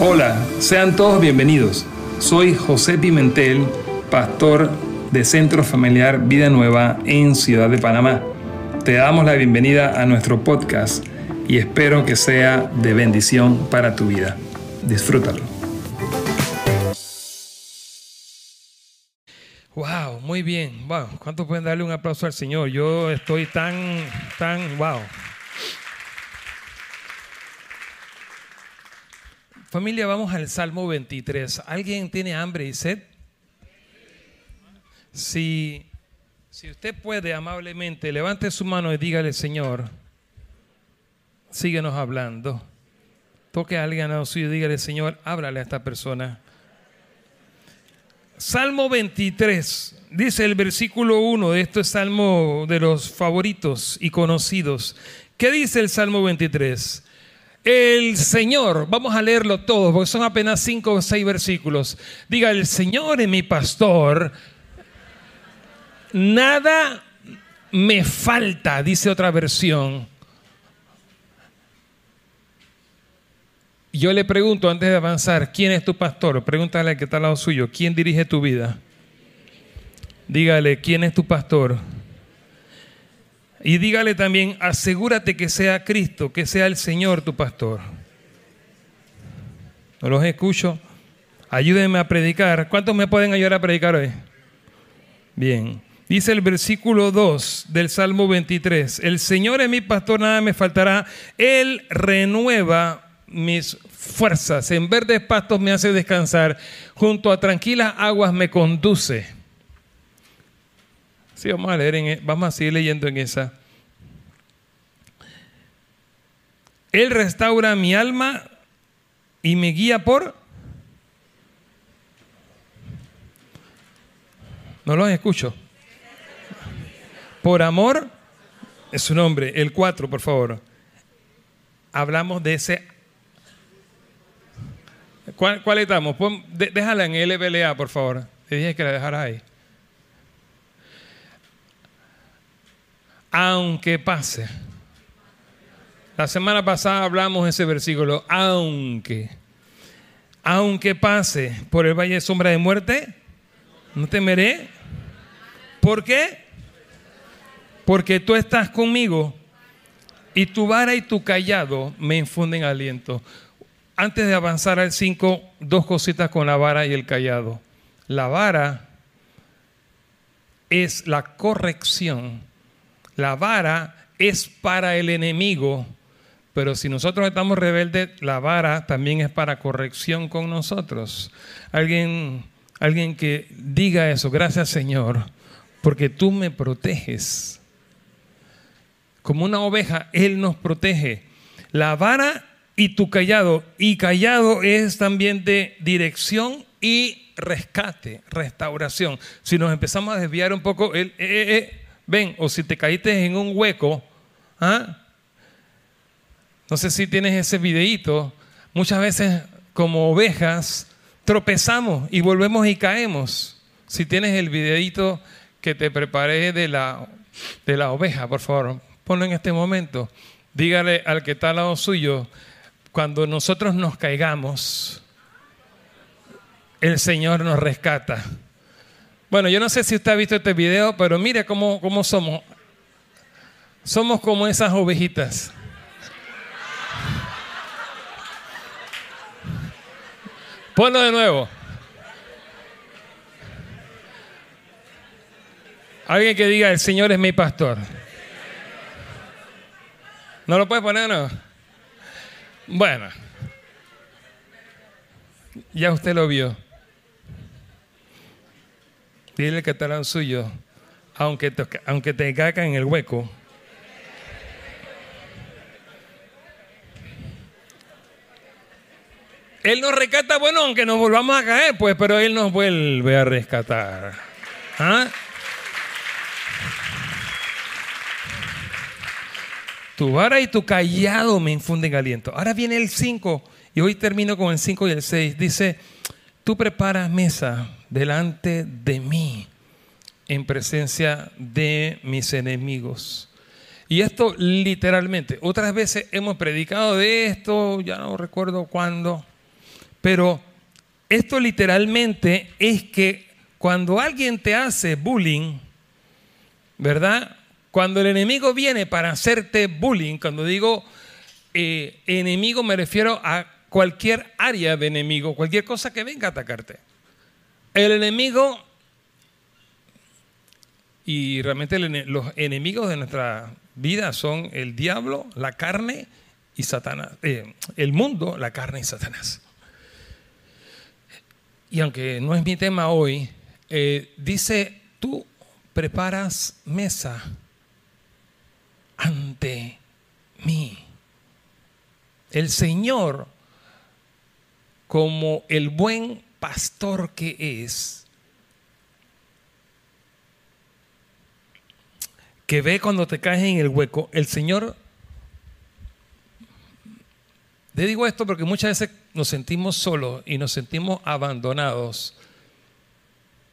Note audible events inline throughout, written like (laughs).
Hola, sean todos bienvenidos. Soy José Pimentel, pastor de Centro Familiar Vida Nueva en Ciudad de Panamá. Te damos la bienvenida a nuestro podcast y espero que sea de bendición para tu vida. Disfrútalo. Wow, muy bien. Wow, ¿cuántos pueden darle un aplauso al Señor? Yo estoy tan, tan, wow. Familia, vamos al Salmo 23. ¿Alguien tiene hambre y sed? Si, si usted puede amablemente, levante su mano y dígale, Señor, síguenos hablando. Toque a alguien a suyo y dígale, Señor, háblale a esta persona. Salmo 23, dice el versículo 1 de este salmo de los favoritos y conocidos. ¿Qué dice el Salmo 23? El Señor, vamos a leerlo todo, porque son apenas cinco o seis versículos. Diga, el Señor es mi pastor, nada me falta, dice otra versión. Yo le pregunto antes de avanzar, ¿quién es tu pastor? Pregúntale al que está al lado suyo, ¿quién dirige tu vida? Dígale, ¿quién es tu pastor? Y dígale también, asegúrate que sea Cristo, que sea el Señor tu pastor. No los escucho. Ayúdenme a predicar. ¿Cuántos me pueden ayudar a predicar hoy? Bien. Dice el versículo 2 del Salmo 23, el Señor es mi pastor, nada me faltará. Él renueva mis fuerzas. En verdes pastos me hace descansar. Junto a tranquilas aguas me conduce Sí, vamos a leer, en, e, vamos a seguir leyendo en esa. Él restaura mi alma y me guía por... No los escucho. Por amor es su nombre. El 4, por favor. Hablamos de ese... ¿Cuál, cuál estamos? déjala en LBLA, por favor. Te dije que la dejara ahí. Aunque pase. La semana pasada hablamos ese versículo, aunque, aunque pase por el valle de sombra de muerte, no temeré. ¿Por qué? Porque tú estás conmigo y tu vara y tu callado me infunden aliento. Antes de avanzar al 5, dos cositas con la vara y el callado. La vara es la corrección la vara es para el enemigo, pero si nosotros estamos rebeldes, la vara también es para corrección con nosotros. Alguien, alguien que diga eso, gracias Señor, porque tú me proteges. Como una oveja, Él nos protege. La vara y tu callado. Y callado es también de dirección y rescate, restauración. Si nos empezamos a desviar un poco, él, eh, eh, eh, ven, o si te caíste en un hueco, ¿ah? no sé si tienes ese videíto, muchas veces como ovejas tropezamos y volvemos y caemos. Si tienes el videíto que te preparé de la, de la oveja, por favor, ponlo en este momento. Dígale al que está al lado suyo, cuando nosotros nos caigamos, el Señor nos rescata. Bueno, yo no sé si usted ha visto este video, pero mire cómo, cómo somos. Somos como esas ovejitas. Ponlo de nuevo. Alguien que diga, el Señor es mi pastor. ¿No lo puede poner, no? Bueno. Ya usted lo vio. Dile que estarán suyo, aunque te, aunque te en el hueco. Él nos rescata, bueno, aunque nos volvamos a caer, pues, pero Él nos vuelve a rescatar. ¿Ah? Tu vara y tu callado me infunden aliento. Ahora viene el 5, y hoy termino con el 5 y el 6. Dice, tú preparas mesa delante de mí en presencia de mis enemigos. Y esto literalmente, otras veces hemos predicado de esto, ya no recuerdo cuándo, Pero esto literalmente es que cuando alguien te hace bullying, ¿verdad? Cuando el enemigo viene para hacerte bullying, cuando digo eh, enemigo me refiero a cualquier área de enemigo, cualquier cosa que venga a atacarte. El enemigo, y realmente los enemigos de nuestra vida son el diablo, la carne y Satanás. Eh, el mundo, la carne y Satanás. Y aunque no es mi tema hoy, eh, dice, tú preparas mesa ante mí. El Señor, como el buen pastor que es, que ve cuando te caes en el hueco, el Señor, le digo esto porque muchas veces nos sentimos solos y nos sentimos abandonados,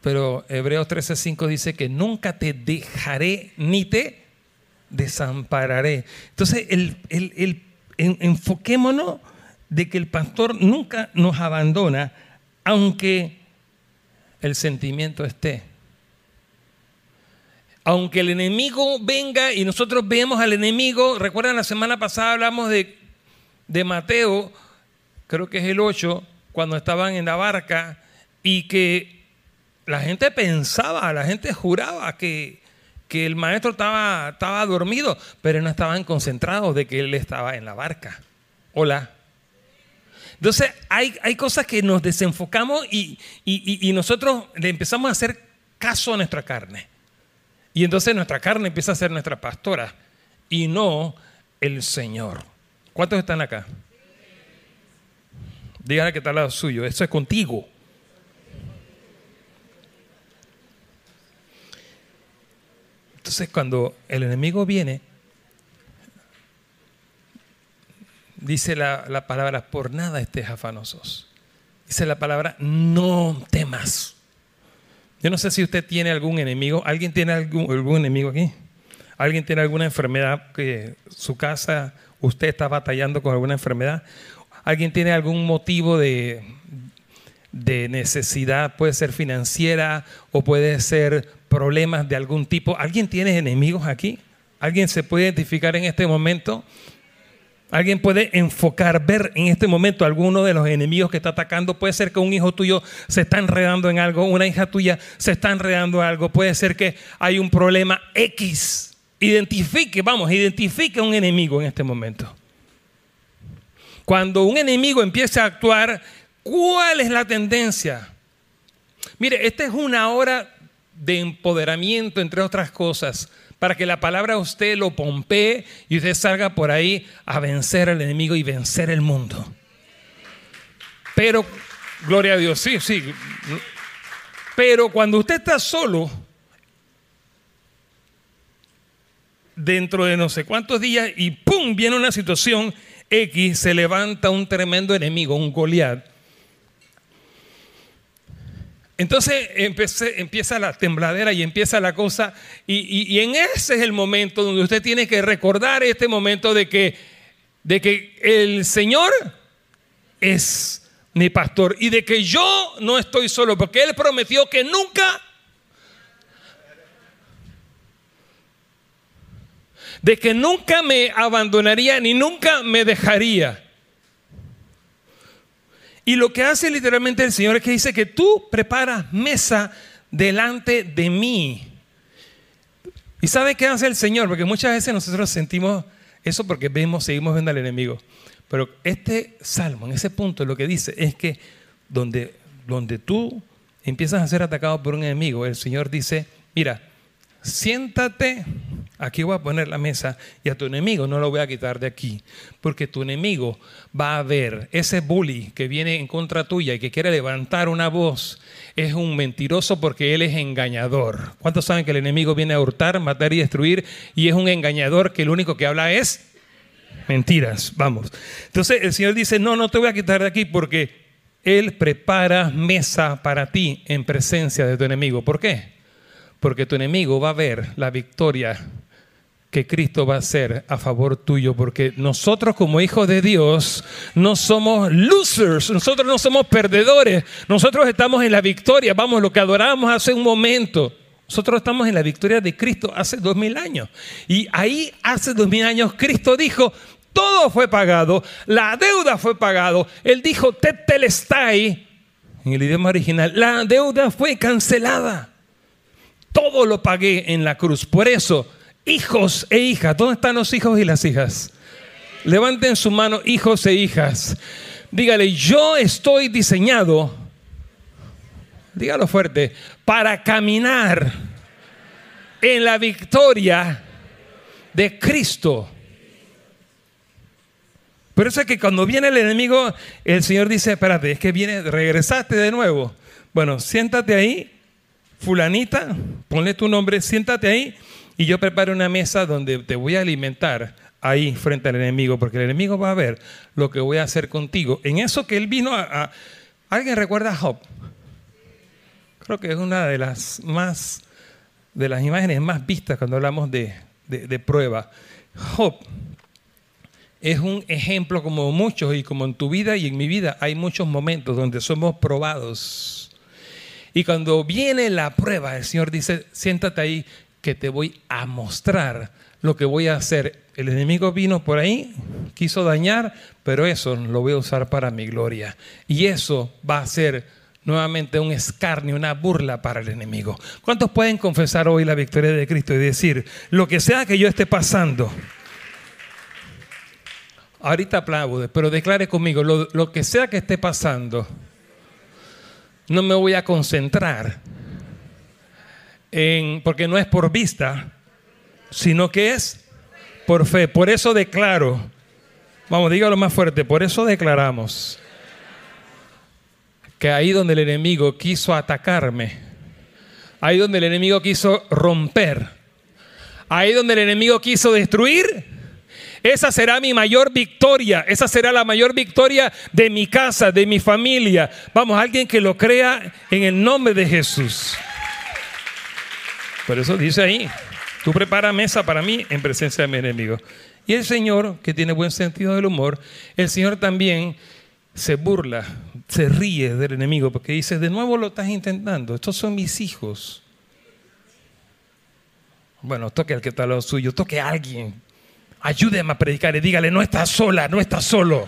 pero Hebreos 13:5 dice que nunca te dejaré ni te desampararé. Entonces, el, el enfoquémonos de que el pastor nunca nos abandona, aunque el sentimiento esté. Aunque el enemigo venga y nosotros vemos al enemigo, recuerdan la semana pasada hablamos de, de Mateo, creo que es el 8, cuando estaban en la barca y que la gente pensaba, la gente juraba que, que el maestro estaba, estaba dormido, pero no estaban concentrados de que él estaba en la barca. Hola. Entonces hay, hay cosas que nos desenfocamos y, y, nosotros le empezamos a hacer caso a nuestra carne. Y entonces nuestra carne empieza a ser nuestra pastora y no el Señor. ¿Cuántos están acá? Dígale que está al lado suyo. Eso es contigo. Entonces cuando el enemigo viene, dice la, palabra, por nada estés afanosos. Dice la palabra, no temas. Yo no sé si usted tiene algún enemigo. ¿Alguien tiene algún, algún enemigo aquí? ¿Alguien tiene alguna enfermedad que su casa, usted está batallando con alguna enfermedad? ¿Alguien tiene algún motivo de, de necesidad? Puede ser financiera o puede ser problemas de algún tipo. ¿Alguien tiene enemigos aquí? ¿Alguien se puede identificar en este momento? Alguien puede enfocar, ver en este momento alguno de los enemigos que está atacando. Puede ser que un hijo tuyo se está enredando en algo, una hija tuya se está enredando en algo. Puede ser que hay un problema X. Identifique, vamos, identifique un enemigo en este momento. Cuando un enemigo empieza a actuar, ¿cuál es la tendencia? Mire, esta es una hora de empoderamiento, entre otras cosas, para que la palabra usted lo pompee y usted salga por ahí a vencer al enemigo y vencer el mundo. Pero, gloria a Dios, sí, sí. Pero cuando usted está solo, dentro de no sé cuántos días, y ¡pum! viene una situación X, se levanta un tremendo enemigo, un Goliat entonces empieza la tembladera y empieza la cosa. Y, en ese es el momento donde usted tiene que recordar este momento de que, de que el Señor es mi pastor y de que yo no estoy solo, porque Él prometió que nunca, de que nunca me abandonaría ni nunca me dejaría. Y lo que hace literalmente el Señor es que dice que tú preparas mesa delante de mí. ¿Y sabe qué hace el Señor? Porque muchas veces nosotros sentimos eso porque vemos, seguimos viendo al enemigo. Pero este salmo, en ese punto, lo que dice es que donde, donde tú empiezas a ser atacado por un enemigo, el Señor dice, mira, siéntate, aquí voy a poner la mesa y a tu enemigo no lo voy a quitar de aquí, porque tu enemigo va a ver ese bully que viene en contra tuya y que quiere levantar una voz, es un mentiroso porque él es engañador. ¿Cuántos saben que el enemigo viene a hurtar, matar y destruir y es un engañador que lo único que habla es mentiras? Vamos. Entonces el Señor dice, no, no te voy a quitar de aquí porque Él prepara mesa para ti en presencia de tu enemigo. ¿Por qué? Porque tu enemigo va a ver la victoria que Cristo va a hacer a favor tuyo, porque nosotros como hijos de Dios no somos losers, nosotros no somos perdedores, nosotros estamos en la victoria, vamos, lo que adorábamos hace un momento. Nosotros estamos en la victoria de Cristo hace dos mil años. Y ahí hace dos mil años Cristo dijo, todo fue pagado, la deuda fue pagado. Él dijo, tetelestai, en el idioma original, la deuda fue cancelada. Todo lo pagué en la cruz. Por eso, hijos e hijas, ¿dónde están los hijos y las hijas? Levanten su mano, hijos e hijas. Dígale, yo estoy diseñado, dígalo fuerte, para caminar en la victoria de Cristo. Por eso es que cuando viene el enemigo, el Señor dice, espérate, es que viene, regresaste de nuevo. Bueno, siéntate ahí fulanita, ponle tu nombre, siéntate ahí y yo preparo una mesa donde te voy a alimentar ahí frente al enemigo, porque el enemigo va a ver lo que voy a hacer contigo. En eso que él vino a... ¿Alguien recuerda a Job? Creo que es una de las más, de las imágenes más vistas cuando hablamos de, de prueba. Job es un ejemplo como muchos y como en tu vida y en mi vida hay muchos momentos donde somos probados y cuando viene la prueba, el Señor dice, siéntate ahí que te voy a mostrar lo que voy a hacer. El enemigo vino por ahí, quiso dañar, pero eso lo voy a usar para mi gloria. Y eso va a ser nuevamente un escarnio, una burla para el enemigo. ¿Cuántos pueden confesar hoy la victoria de Cristo y decir, lo que sea que yo esté pasando? Ahorita aplaude, pero declare conmigo, lo, lo que sea que esté pasando, no me voy a concentrar en, porque no es por vista, sino que es por fe. Por eso declaro, vamos, dígalo más fuerte, por eso declaramos que ahí donde el enemigo quiso atacarme, ahí donde el enemigo quiso romper, ahí donde el enemigo quiso destruir, esa será mi mayor victoria. Esa será la mayor victoria de mi casa, de mi familia. Vamos, alguien que lo crea en el nombre de Jesús. Por eso dice ahí, tú prepara mesa para mí en presencia de mi enemigo. Y el Señor, que tiene buen sentido del humor, el Señor también se burla, se ríe del enemigo, porque dice, de nuevo lo estás intentando, estos son mis hijos. Bueno, toque al que está lo suyo, toque a alguien ayúdeme a predicar y dígale, no estás sola, no estás solo.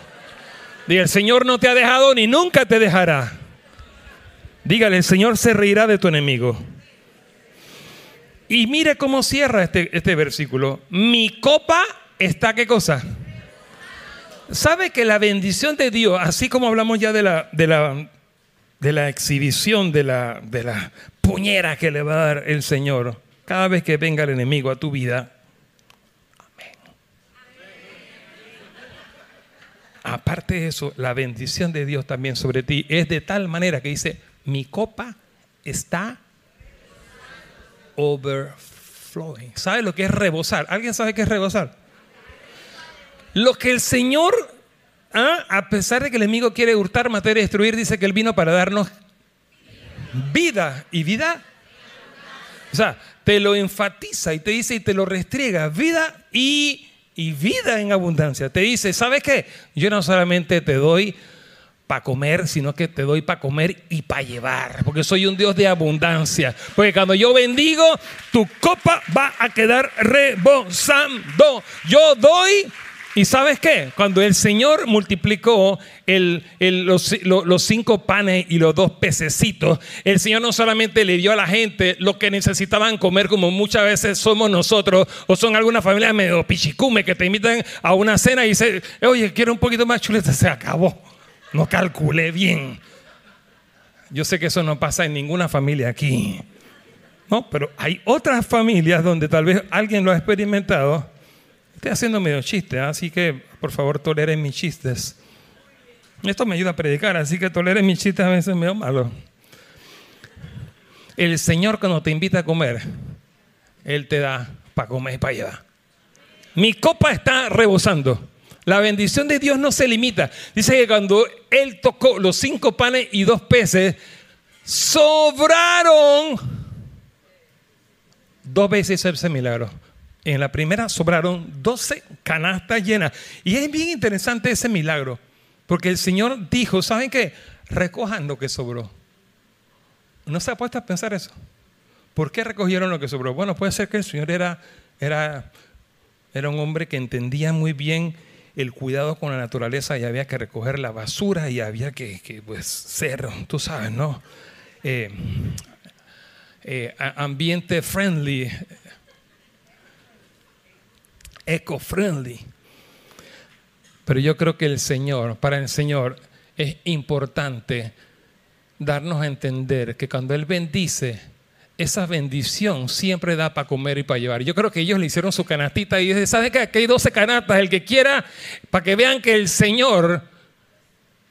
Diga, el Señor no te ha dejado ni nunca te dejará. Dígale, el Señor se reirá de tu enemigo. Y mire cómo cierra este, este versículo. Mi copa está, ¿qué cosa? ¿Sabe que la bendición de Dios, así como hablamos ya de la, de la, de la exhibición, de la, de la puñera que le va a dar el Señor, cada vez que venga el enemigo a tu vida, aparte de eso, la bendición de Dios también sobre ti es de tal manera que dice, mi copa está overflowing. ¿Sabe lo que es rebosar? ¿Alguien sabe qué es rebosar? Lo que el Señor, ¿ah? a pesar de que el enemigo quiere hurtar, matar y destruir, dice que Él vino para darnos vida y vida. O sea, te lo enfatiza y te dice y te lo restriega, vida y y vida en abundancia. Te dice, ¿sabes qué? Yo no solamente te doy para comer, sino que te doy para comer y para llevar, porque soy un Dios de abundancia. Porque cuando yo bendigo, tu copa va a quedar rebosando. Yo doy y sabes qué? Cuando el Señor multiplicó los, cinco panes y los dos pececitos, el Señor no solamente le dio a la gente lo que necesitaban comer, como muchas veces somos nosotros, o son algunas familias medio pichicume que te invitan a una cena y dicen, oye, quiero un poquito más chuleta, se acabó. No calculé bien. Yo sé que eso no pasa en ninguna familia aquí. No, pero hay otras familias donde tal vez alguien lo ha experimentado Estoy haciendo medio chiste, ¿ah? así que por favor toleren mis chistes. Esto me ayuda a predicar, así que toleren mis chistes a veces medio malo. El Señor cuando te invita a comer, Él te da para comer y para llevar. Mi copa está rebosando. La bendición de Dios no se limita. Dice que cuando Él tocó los cinco panes y dos peces, sobraron dos veces ese milagro En la primera sobraron 12 canastas llenas. Y es bien interesante ese milagro, porque el Señor dijo, ¿saben qué? Recojan lo que sobró. ¿No se ha puesto a pensar eso? ¿Por qué recogieron lo que sobró? Bueno, puede ser que el Señor era, era, era un hombre que entendía muy bien el cuidado con la naturaleza y había que recoger la basura y había que, pues, ser, tú sabes, ¿no? Eh, eh, ambiente friendly, eco-friendly. Pero yo creo que el Señor, para el Señor, es importante darnos a entender que cuando Él bendice, esa bendición siempre da para comer y para llevar. Yo creo que ellos le hicieron su canastita y dice, ¿sabe qué? Aquí hay 12 canastas, el que quiera, para que vean que el Señor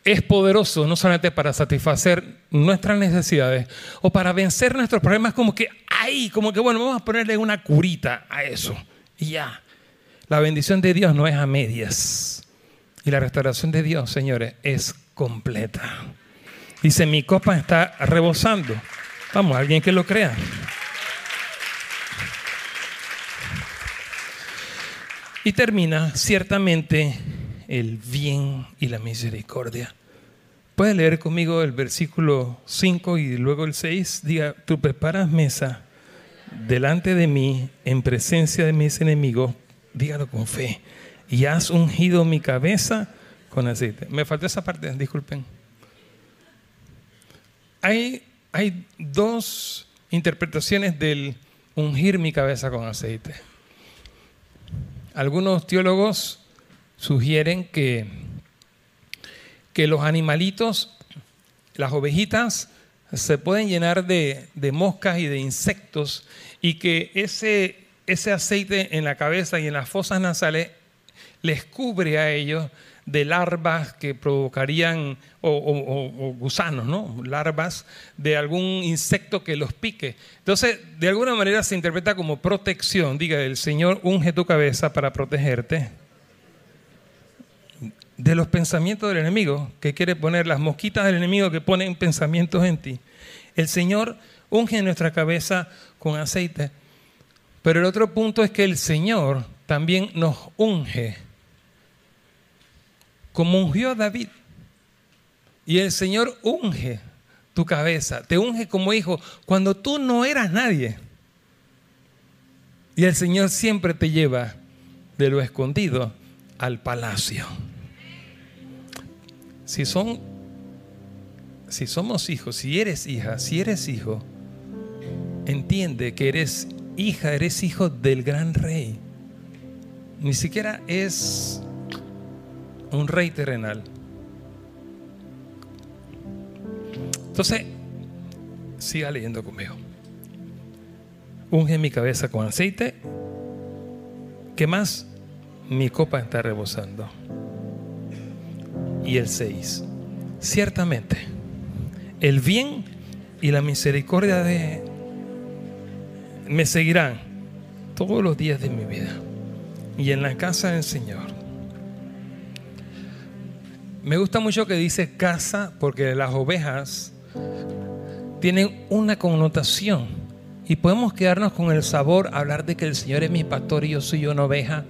es poderoso, no solamente para satisfacer nuestras necesidades o para vencer nuestros problemas, como que, ay, como que, bueno, vamos a ponerle una curita a eso. Y ya. La bendición de Dios no es a medias. Y la restauración de Dios, señores, es completa. Dice, mi copa está rebosando. Vamos, alguien que lo crea. Y termina, ciertamente, el bien y la misericordia. Puede leer conmigo el versículo 5 y luego el 6. Diga, tú preparas mesa delante de mí en presencia de mis enemigos. Dígalo con fe. Y has ungido mi cabeza con aceite. Me faltó esa parte, disculpen. Hay, hay dos interpretaciones del ungir mi cabeza con aceite. Algunos teólogos sugieren que, que los animalitos, las ovejitas, se pueden llenar de, moscas y de insectos y que ese, ese aceite en la cabeza y en las fosas nasales les cubre a ellos de larvas que provocarían, o, gusanos, ¿no? Larvas de algún insecto que los pique. Entonces, de alguna manera se interpreta como protección. Diga, el Señor unge tu cabeza para protegerte de los pensamientos del enemigo, que quiere poner las mosquitas del enemigo que ponen pensamientos en ti. El Señor unge nuestra cabeza con aceite. Pero el otro punto es que el Señor también nos unge, como ungió a David. Y el Señor unge tu cabeza, te unge como hijo cuando tú no eras nadie. Y el Señor siempre te lleva de lo escondido al palacio. Si son, si somos hijos, si eres hija, si eres hijo, entiende que eres hija, eres hijo del gran rey. Ni siquiera es un rey terrenal. Entonces, siga leyendo conmigo. Unge mi cabeza con aceite. ¿Qué más? Mi copa está rebosando y el 6. Ciertamente, el bien y la misericordia de me seguirán todos los días de mi vida y en la casa del Señor. Me gusta mucho que dice casa porque las ovejas tienen una connotación y podemos quedarnos con el sabor, hablar de que el Señor es mi pastor y yo soy una oveja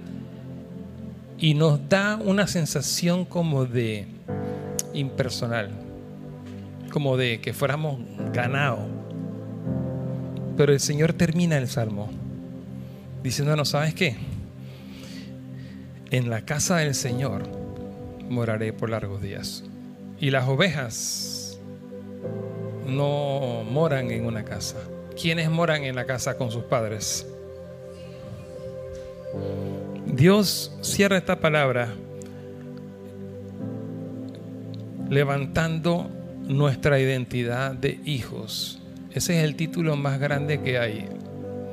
y nos da una sensación como de impersonal, como de que fuéramos ganado. Pero el Señor termina el salmo diciéndonos, ¿sabes qué? En la casa del Señor moraré por largos días. Y las ovejas no moran en una casa. ¿Quiénes moran en la casa con sus padres? Dios cierra esta palabra levantando nuestra identidad de hijos. Ese es el título más grande que hay.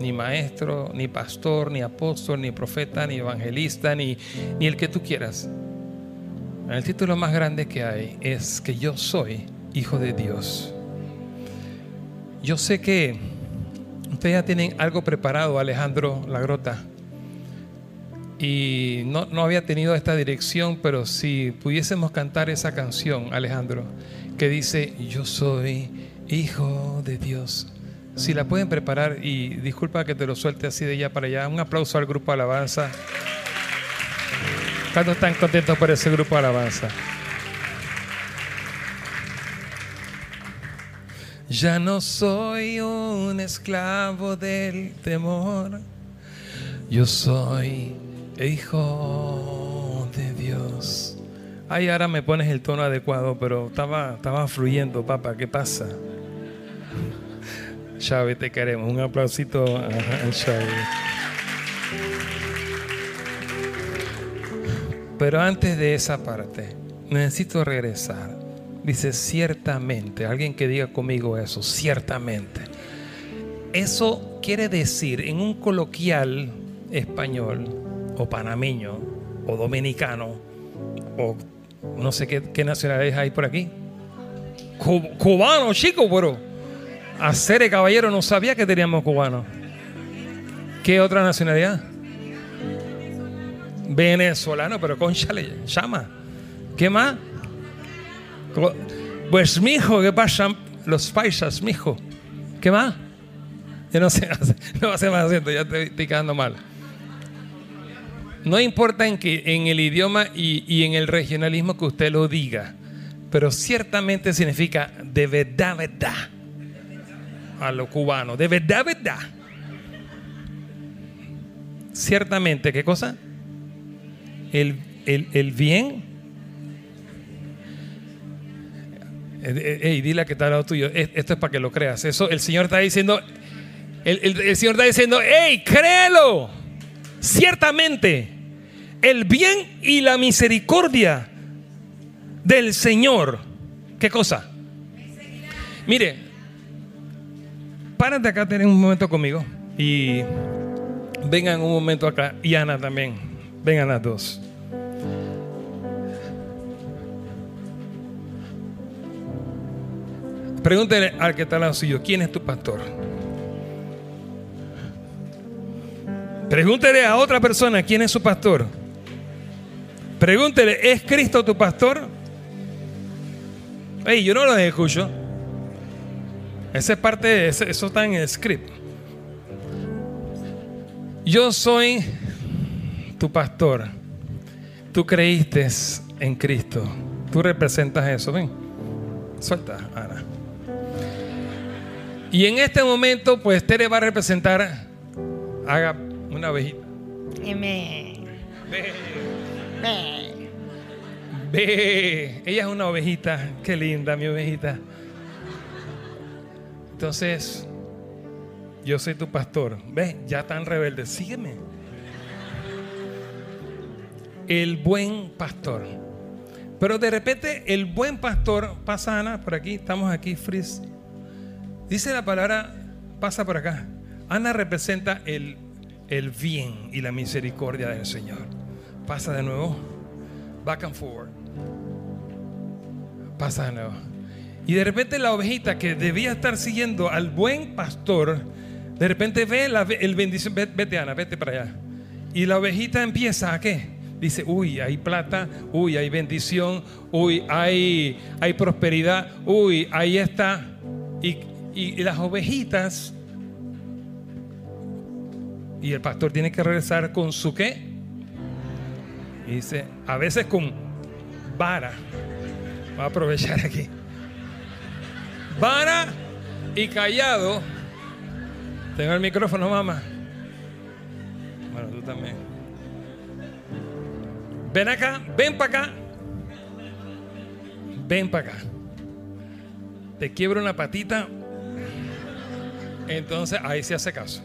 Ni maestro, ni pastor, ni apóstol, ni profeta, ni evangelista, ni, ni el que tú quieras. El título más grande que hay es que yo soy hijo de Dios. Yo sé que ustedes ya tienen algo preparado, Alejandro Lagrota y no, no, había tenido esta dirección, pero si pudiésemos cantar esa canción, Alejandro, que dice, yo soy hijo de Dios, Si la pueden preparar y disculpa que te lo suelte así de allá para allá. Un aplauso al grupo Alabanza. ¿Cuántos están contentos por ese grupo Alabanza? Ya no soy un esclavo del temor. Yo soy hijo. Ay, ahora me pones el tono adecuado, pero estaba, estaba fluyendo, papá. ¿Qué pasa? (laughs) Chávez, te queremos. Un aplausito a Chávez. Pero antes de esa parte, necesito regresar. Dice, ciertamente, alguien que diga conmigo eso, ciertamente. Eso quiere decir en un coloquial español o panameño o dominicano o no sé qué, qué nacionalidades hay por aquí. Cubano, chico, pero hacer el caballero no sabía que teníamos cubano. ¿Qué otra nacionalidad? Venezolano, pero conchale, llama. ¿Qué más? Pues, mijo, ¿qué pasa? Los paisas, mijo. ¿Qué más? Yo no sé, (laughs) no ser más acento, ya estoy, estoy quedando mal. No importa en, que, en el idioma y, y, en el regionalismo que usted lo diga, pero ciertamente significa de verdad, verdad. A lo cubano, de verdad, verdad. Ciertamente, ¿qué cosa? El, el, el bien Eh, eh, ey, dile que está al lado tuyo. Esto es para que lo creas. Eso, el Señor está diciendo, el, el Señor está diciendo, hey, créelo. Ciertamente, el bien y la misericordia del Señor. ¿Qué cosa? Mire, párate acá, tener un momento conmigo. Y vengan un momento acá. Y Ana también. Vengan las dos. Pregúntele al que está al lado suyo, ¿quién es tu pastor? Pregúntele a otra persona, ¿quién es su pastor? Pregúntele, ¿es Cristo tu pastor? Ey, yo no lo escucho. Esa es parte de eso, eso está en el script. Yo soy tu pastor. Tú creíste en Cristo. Tú representas eso. Ven, suelta, Ana. Y en este momento, pues Tere va a representar, haga una ovejita. Ve. Ve. Ella es una ovejita. Qué linda, mi ovejita. Entonces, yo soy tu pastor. Ve, ya tan rebelde. Sígueme. El buen pastor. Pero de repente, el buen pastor pasa Ana por aquí. Estamos aquí, Frizz. Dice la palabra, pasa por acá. Ana representa el, el bien y la misericordia del Señor. Pasa de nuevo. Back and forward. Pasa de nuevo. Y de repente la ovejita que debía estar siguiendo al buen pastor, de repente ve la, el bendición. Vete, Ana, vete para allá. Y la ovejita empieza a qué? Dice, uy, hay plata, uy, hay bendición, uy, hay, hay prosperidad, uy, ahí está. Y, y, las ovejitas. Y el pastor tiene que regresar con su qué. Y dice, a veces con vara. Voy a aprovechar aquí. Vara y callado. Tengo el micrófono, mamá. Bueno, tú también. Ven acá, ven para acá. Ven para acá. Te quiebro una patita, entonces ahí se hace caso.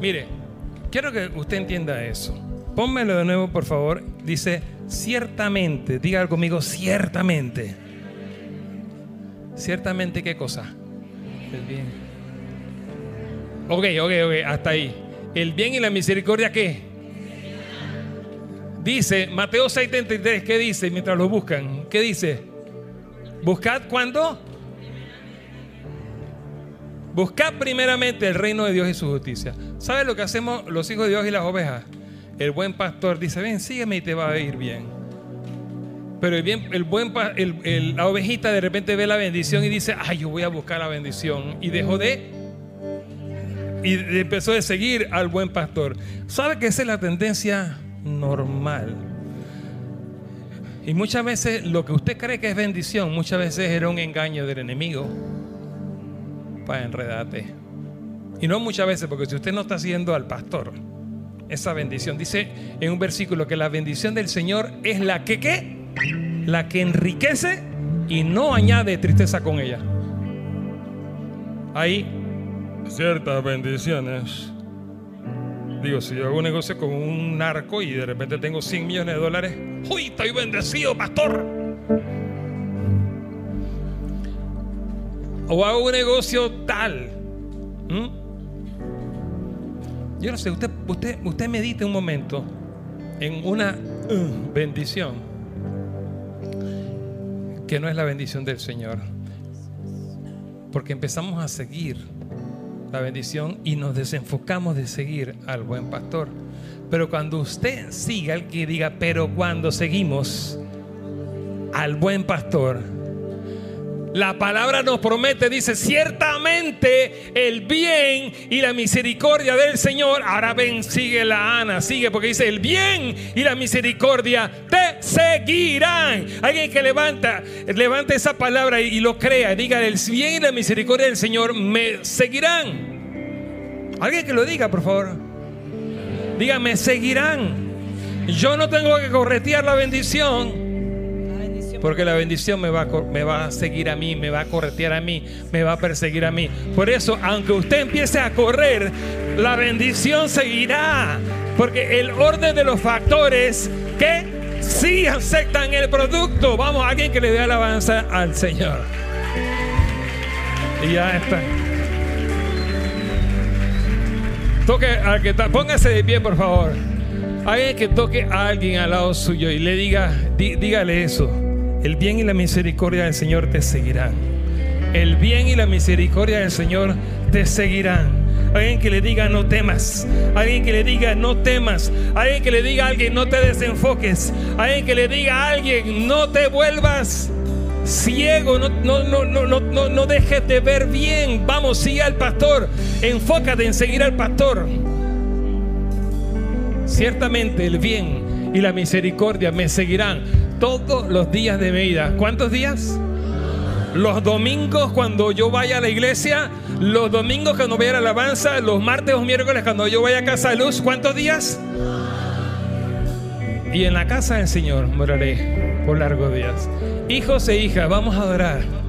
Mire, quiero que usted entienda eso. Pónmelo de nuevo, por favor. Dice, ciertamente, diga conmigo, ciertamente. Ciertamente, ¿qué cosa? El bien. Ok, ok, ok, hasta ahí. El bien y la misericordia, ¿qué? Dice, Mateo 6:33, ¿qué dice mientras lo buscan? ¿Qué dice? Buscad cuando Buscad primeramente el reino de Dios y su justicia. ¿Sabes lo que hacemos los hijos de Dios y las ovejas? El buen pastor dice, ven, sígueme y te va a ir bien. Pero el bien, el buen, la ovejita de repente ve la bendición y dice, ay, yo voy a buscar la bendición. Y dejó de y empezó a seguir al buen pastor. ¿Sabe que esa es la tendencia normal? Y muchas veces lo que usted cree que es bendición, muchas veces era un engaño del enemigo para enredarte. Y no muchas veces, porque si usted no está haciendo al pastor esa bendición, dice en un versículo que la bendición del Señor es la que qué? La que enriquece y no añade tristeza con ella. Ahí ciertas bendiciones. Digo, si yo hago un negocio con un narco y de repente tengo 100 millones de dólares, ¡uy, estoy bendecido, pastor! O hago un negocio tal. Yo no sé, usted, usted, usted medite un momento en una uh, bendición que no es la bendición del Señor. Porque empezamos a seguir la bendición y nos desenfocamos de seguir al buen pastor. Pero cuando usted siga, el que diga, pero cuando seguimos al buen pastor, la palabra nos promete, dice, ciertamente el bien y la misericordia del Señor. Ahora ven, sigue la Ana, sigue, porque dice, el bien y la misericordia te seguirán. Alguien que levanta, levanta esa palabra y, lo crea, diga, el bien y la misericordia del Señor me seguirán. Alguien que lo diga, por favor. Diga, me seguirán. Yo no tengo que corretear la bendición. Porque la bendición me va, a, me va a seguir a mí, me va a corretear a mí, me va a perseguir a mí. Por eso, aunque usted empiece a correr, la bendición seguirá. Porque el orden de los factores que sí aceptan el producto. Vamos, alguien que le dé alabanza al Señor. Y ya está. Toque al que está, póngase de pie, por favor. Alguien que toque a alguien al lado suyo y le diga, dígale eso. El bien y la misericordia del Señor te seguirán. El bien y la misericordia del Señor te seguirán. Alguien que le diga no temas. Alguien que le diga no temas. Alguien que le diga a alguien no te desenfoques. Alguien que le diga a alguien no te vuelvas ciego. No, no, no, no, no, no dejes de ver bien. Vamos, sigue al pastor. Enfócate en seguir al pastor. Ciertamente el bien y la misericordia me seguirán todos los días de mi vida. ¿Cuántos días? Los domingos cuando yo vaya a la iglesia, los domingos cuando vaya a la alabanza, los martes o miércoles cuando yo vaya a casa de luz, ¿cuántos días? Y en la casa del Señor moraré por largos días. Hijos e hijas, vamos a adorar.